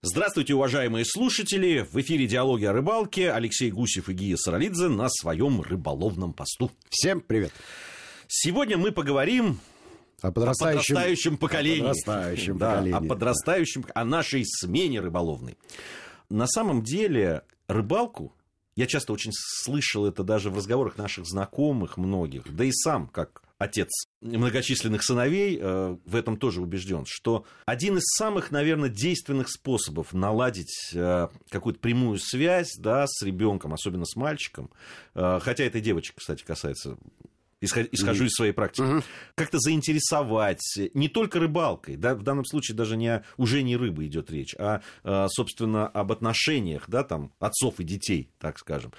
Здравствуйте, уважаемые слушатели! В эфире «Диалоги о рыбалке» Алексей Гусев и Гия Саралидзе на своем рыболовном посту. Всем привет! Сегодня мы поговорим о подрастающем, о подрастающем поколении. О подрастающем да, поколении. О подрастающем, о нашей смене рыболовной. На самом деле рыбалку, я часто очень слышал это даже в разговорах наших знакомых многих, да и сам, как отец многочисленных сыновей, э, в этом тоже убежден, что один из самых, наверное, действенных способов наладить э, какую-то прямую связь да, с ребенком, особенно с мальчиком, э, хотя это и девочек, кстати, касается исхожу из своей практики, угу. как-то заинтересовать не только рыбалкой, да, в данном случае даже не о, уже не рыбы идет речь, а, собственно, об отношениях, да, там, отцов и детей, так скажем.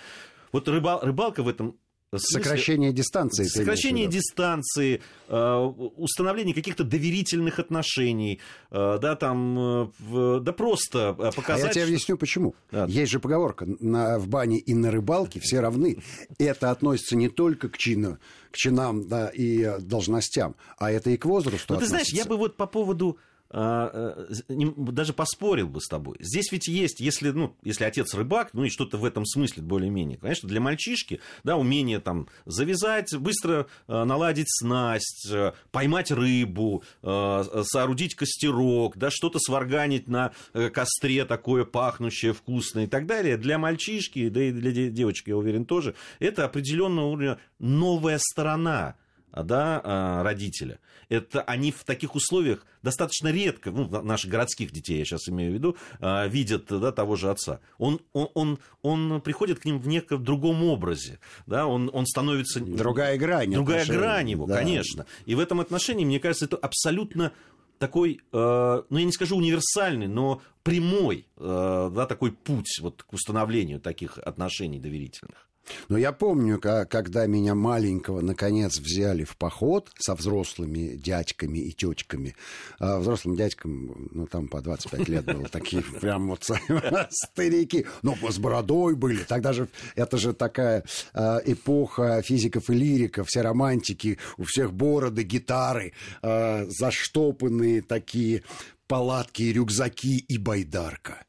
Вот рыбал, рыбалка в этом сокращение дистанции. Сокращение дистанции, э, установление каких-то доверительных отношений, э, да, там, э, да просто показать... А я тебе объясню, почему. Да. Есть же поговорка, на, в бане и на рыбалке все равны. Это относится не только к чину, к чинам да, и должностям, а это и к возрасту Ну, ты знаешь, я бы вот по поводу даже поспорил бы с тобой. Здесь ведь есть, если, ну, если отец рыбак, ну и что-то в этом смысле более-менее, конечно, для мальчишки, да, умение там завязать, быстро э, наладить снасть, э, поймать рыбу, соорудить костерок, да, что-то сварганить на костре такое пахнущее, вкусное и так далее, для мальчишки, да и для девочек, я уверен, тоже, это определенного уровня новая сторона да, а, родителя. Это они в таких условиях достаточно редко, ну, наших городских детей, я сейчас имею в виду, а, видят да, того же отца. Он, он, он, он приходит к ним в неком другом образе, да, он, он становится... Другая грань. Другая грань его, да. конечно. И в этом отношении, мне кажется, это абсолютно такой, э, ну я не скажу универсальный, но прямой, э, да, такой путь вот к установлению таких отношений доверительных. Но я помню, когда меня маленького наконец взяли в поход со взрослыми дядьками и тетьками. А взрослым дядькам, ну, там по 25 лет было, такие прям вот старики. Ну, с бородой были. Тогда же, это же такая а, эпоха физиков и лириков, все романтики, у всех бороды, гитары, а, заштопанные такие палатки, рюкзаки и байдарка.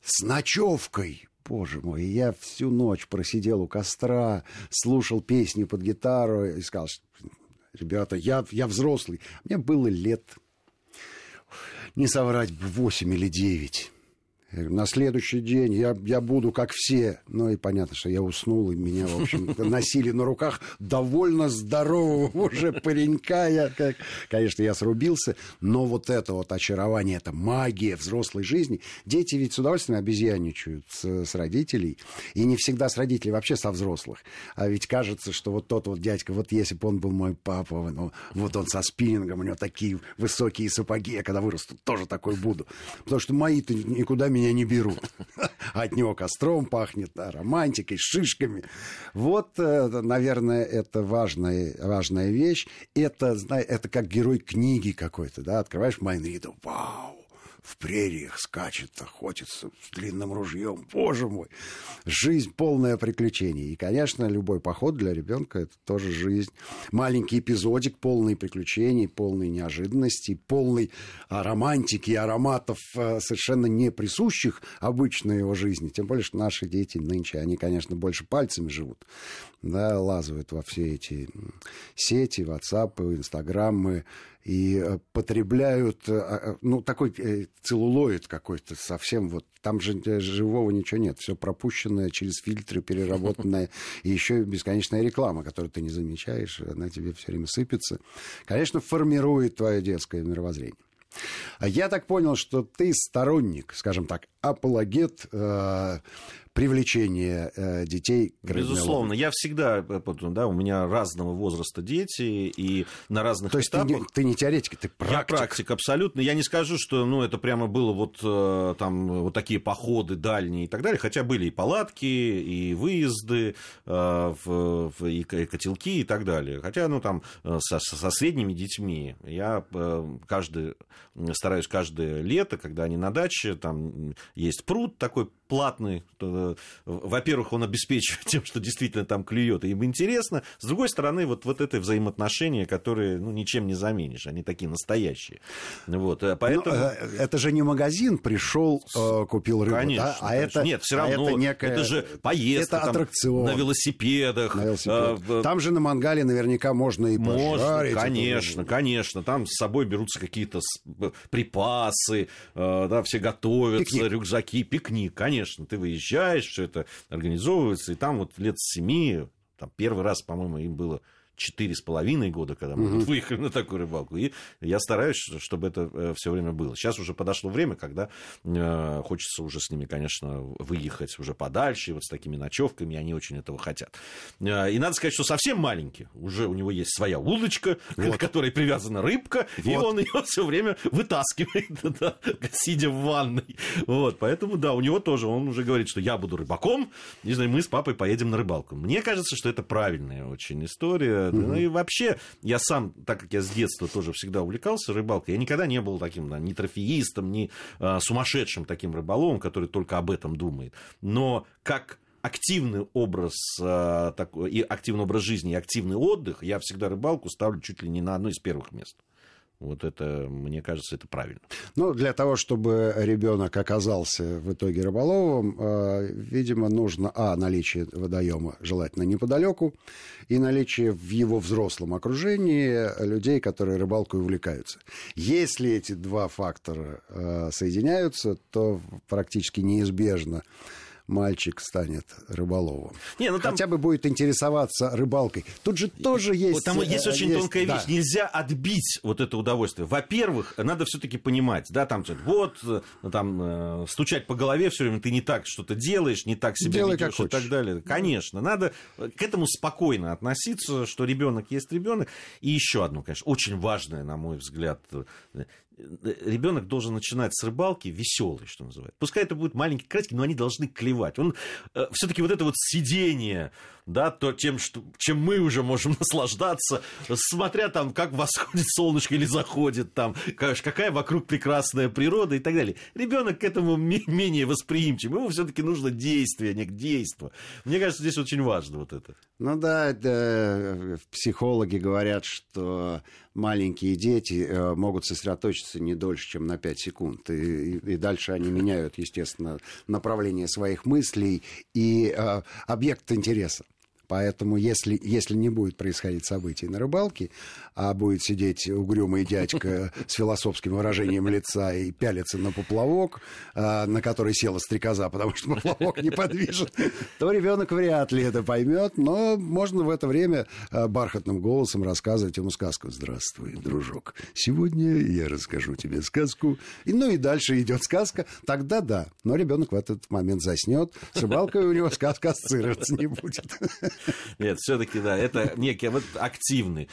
С ночевкой боже мой, я всю ночь просидел у костра, слушал песни под гитару и сказал, ребята, я, я взрослый. Мне было лет, не соврать, 8 или 9 на следующий день я, я буду как все. Ну и понятно, что я уснул, и меня, в общем, носили на руках довольно здорового уже паренька. Я, как, конечно, я срубился, но вот это вот очарование, это магия взрослой жизни. Дети ведь с удовольствием обезьяничают с, с родителей, и не всегда с родителей, вообще со взрослых. А ведь кажется, что вот тот вот дядька, вот если бы он был мой папа, ну, вот он со спиннингом, у него такие высокие сапоги, я когда вырасту, тоже такой буду. Потому что мои-то никуда меня не берут. От него костром пахнет, да, романтикой, шишками. Вот, э, наверное, это важная, важная вещь. Это, это как герой книги какой-то, да, открываешь Майнрида, вау, в прериях скачет, охотится с длинным ружьем. Боже мой! Жизнь полная приключений. И, конечно, любой поход для ребенка это тоже жизнь. Маленький эпизодик, полный приключений, полный неожиданностей, полный романтики и ароматов, э, совершенно не присущих обычной его жизни. Тем более, что наши дети нынче, они, конечно, больше пальцами живут, да, лазают во все эти сети, WhatsApp, Инстаграмы, и э, потребляют, э, а, ну, такой э, целлулоид какой-то совсем вот, там же живого ничего нет, все пропущенное через фильтры, переработанное, и еще бесконечная реклама, которую ты не замечаешь, она тебе все время сыпется. Конечно, формирует твое детское мировоззрение. Я так понял, что ты сторонник, скажем так, апологет э, привлечение э, детей к Безусловно, я всегда, э, да, у меня разного возраста дети, и на разных То есть этапах... Ты не, ты не теоретик, ты практик. Я практик, абсолютно. Я не скажу, что ну, это прямо было вот э, там вот такие походы дальние и так далее, хотя были и палатки, и выезды, в, в, и котелки и так далее. Хотя, ну, там, со, со средними детьми я каждый, стараюсь каждое лето, когда они на даче, там, есть пруд такой платный. Э, во-первых, он обеспечивает тем, что действительно там клюет, и им интересно. С другой стороны, вот, вот это взаимоотношения, которые ну, ничем не заменишь, они такие настоящие. Вот, э, поэтому... Но, э, это же не магазин пришел, купил рыбу, конечно, да? а конечно. это Нет, все равно, а это, некая... это же поездка это аттракцион. на велосипедах. На велосипед. а, там же на мангале наверняка можно и пожарить. Можно, конечно, конечно. Там с собой берутся какие-то припасы, да, все готовятся, пикник. Рюкзаки, пикник, конечно ты выезжаешь, все это организовывается, и там вот лет семи, там первый раз, по-моему, им было четыре с половиной года, когда мы угу. выехали на такую рыбалку. И я стараюсь, чтобы это э, все время было. Сейчас уже подошло время, когда э, хочется уже с ними, конечно, выехать уже подальше, вот с такими ночевками, они очень этого хотят. Э, и надо сказать, что совсем маленький. Уже у него есть своя удочка, вот. к которой привязана рыбка, вот. и он ее все время вытаскивает, да, сидя в ванной. Вот, поэтому, да, у него тоже, он уже говорит, что я буду рыбаком, не знаю, мы с папой поедем на рыбалку. Мне кажется, что это правильная очень история Угу. Ну и вообще, я сам, так как я с детства тоже всегда увлекался рыбалкой, я никогда не был таким да, ни трофеистом, ни а, сумасшедшим таким рыболовом, который только об этом думает. Но как активный образ э, такой, и активный образ жизни, и активный отдых, я всегда рыбалку ставлю чуть ли не на одно из первых мест. Вот это, мне кажется, это правильно. Ну, для того, чтобы ребенок оказался в итоге рыболовом, э, видимо, нужно, а, наличие водоема желательно неподалеку, и наличие в его взрослом окружении людей, которые рыбалкой увлекаются. Если эти два фактора э, соединяются, то практически неизбежно мальчик станет рыболовом. Не, ну там... Хотя бы будет интересоваться рыбалкой. Тут же тоже есть... Вот там есть очень есть, тонкая да. вещь. Нельзя отбить вот это удовольствие. Во-первых, надо все-таки понимать, да, там вот, э, там, э, стучать по голове все время, ты не так что-то делаешь, не так себя Делай ведешь и так далее. Конечно, надо к этому спокойно относиться, что ребенок есть ребенок. И еще одно, конечно, очень важное, на мой взгляд, ребенок должен начинать с рыбалки веселый, что называется. Пускай это будет маленький кратики, но они должны клевать. Он э, все-таки вот это вот сидение, да, то тем, что, чем мы уже можем наслаждаться, смотря там, как восходит солнышко или заходит там, какая вокруг прекрасная природа и так далее. Ребенок к этому менее восприимчив. Ему все-таки нужно действие, а не действо. Мне кажется, здесь очень важно вот это. Ну да, это, психологи говорят, что маленькие дети э, могут сосредоточиться не дольше, чем на 5 секунд. И, и дальше они меняют, естественно, направление своих мыслей и э, объект интереса. Поэтому если, если не будет происходить событий на рыбалке, а будет сидеть угрюмый дядька с философским выражением лица и пялиться на поплавок, а, на который села стрекоза, потому что поплавок неподвижен, то ребенок вряд ли это поймет, но можно в это время а, бархатным голосом рассказывать ему сказку. Здравствуй, дружок. Сегодня я расскажу тебе сказку. И, ну и дальше идет сказка. Тогда да. Но ребенок в этот момент заснет. С рыбалкой у него сказка ассоциироваться не будет. Нет, все-таки, да, это некий вот активный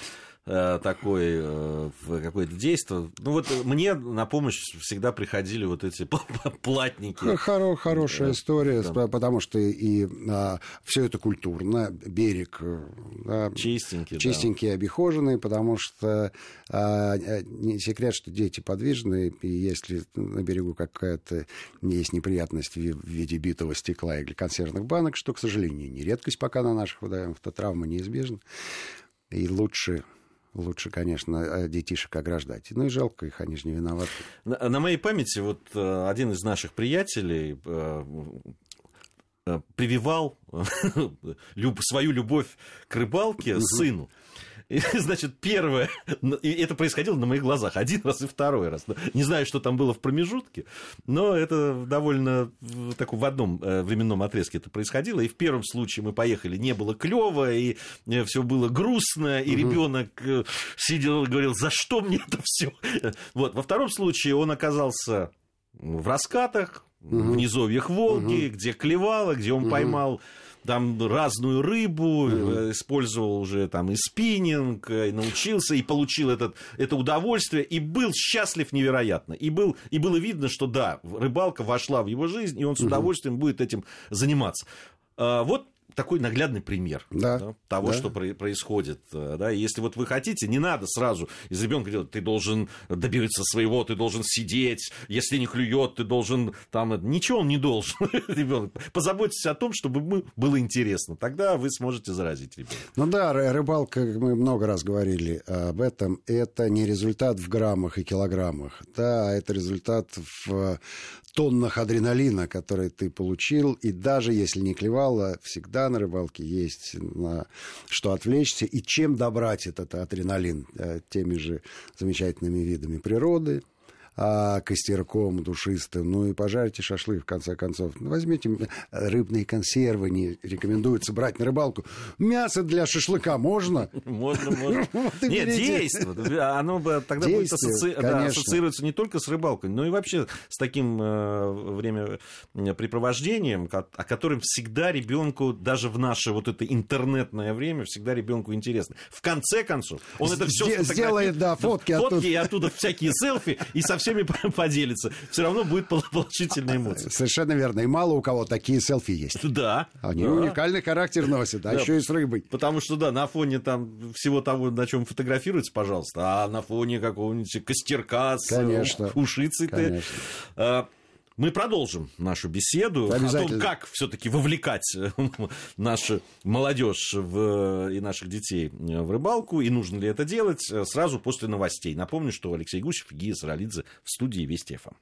такой э, какое-то действие. Ну вот мне на помощь всегда приходили вот эти платники. Хоро, хорошая история, да. потому что и а, все это культурно, берег а, чистенький, чистенький, да. обихоженный, потому что а, не секрет, что дети подвижные, и если на берегу какая-то есть неприятность в виде битого стекла или консервных банок, что, к сожалению, не редкость пока на наших водоемах, то травма неизбежна. И лучше лучше, конечно, э, детишек ограждать. Ну и жалко их, они же не виноваты. На, на моей памяти вот э, один из наших приятелей э, прививал свою любовь к рыбалке сыну. И, значит, первое, и это происходило на моих глазах один раз и второй раз. Не знаю, что там было в промежутке, но это довольно такой в одном э, временном отрезке это происходило. И в первом случае мы поехали, не было клево, и э, все было грустно, и угу. ребенок э, сидел и говорил, за что мне это все? Вот. Во втором случае он оказался в раскатах, угу. в низовьях Волги, угу. где клевало, где он угу. поймал там разную рыбу, mm использовал уже там и спиннинг, и научился, и получил этот, это удовольствие, и был счастлив невероятно. И, был, и было видно, что да, рыбалка вошла в его жизнь, и он с удовольствием mm будет этим заниматься. А, вот такой наглядный пример да, да, того, да. что происходит. Да, и если вот вы хотите, не надо сразу из ребенка делать, ты должен добиться своего, ты должен сидеть, если не клюет, ты должен там... Ничего он не должен, ребенок. Позаботьтесь о том, чтобы ему было интересно. Тогда вы сможете заразить ребенка. Ну да, рыбалка, мы много раз говорили об этом, это не результат в граммах и килограммах. Да, это результат в тоннах адреналина, который ты получил, и даже если не клевало, всегда на рыбалке есть на что отвлечься, и чем добрать этот адреналин э, теми же замечательными видами природы, а, костерком душистым, ну и пожарьте шашлык, в конце концов. Возьмите рыбные консервы, не рекомендуется брать на рыбалку. Мясо для шашлыка можно? Можно, можно. Нет, действует. Оно бы тогда будет ассоциироваться не только с рыбалкой, но и вообще с таким э, времяпрепровождением, о котором всегда ребенку, даже в наше вот это интернетное время, всегда ребенку интересно. В конце концов, он это все сделает, да, фотки Фотки и оттуда всякие селфи, и со всеми поделится. Все равно будет положительная эмоция. Совершенно верно. И мало у кого такие селфи есть. Да. Они да. уникальный характер носят, а да. еще и с рыбой. Потому что, да, на фоне там всего того, на чем фотографируется, пожалуйста, а на фоне какого-нибудь костерка с Конечно. ушицей ты. Мы продолжим нашу беседу о том, как все-таки вовлекать нашу молодежь в, и наших детей в рыбалку, и нужно ли это делать сразу после новостей. Напомню, что Алексей Гусев и Гия Саралидзе в студии Вести ФМ.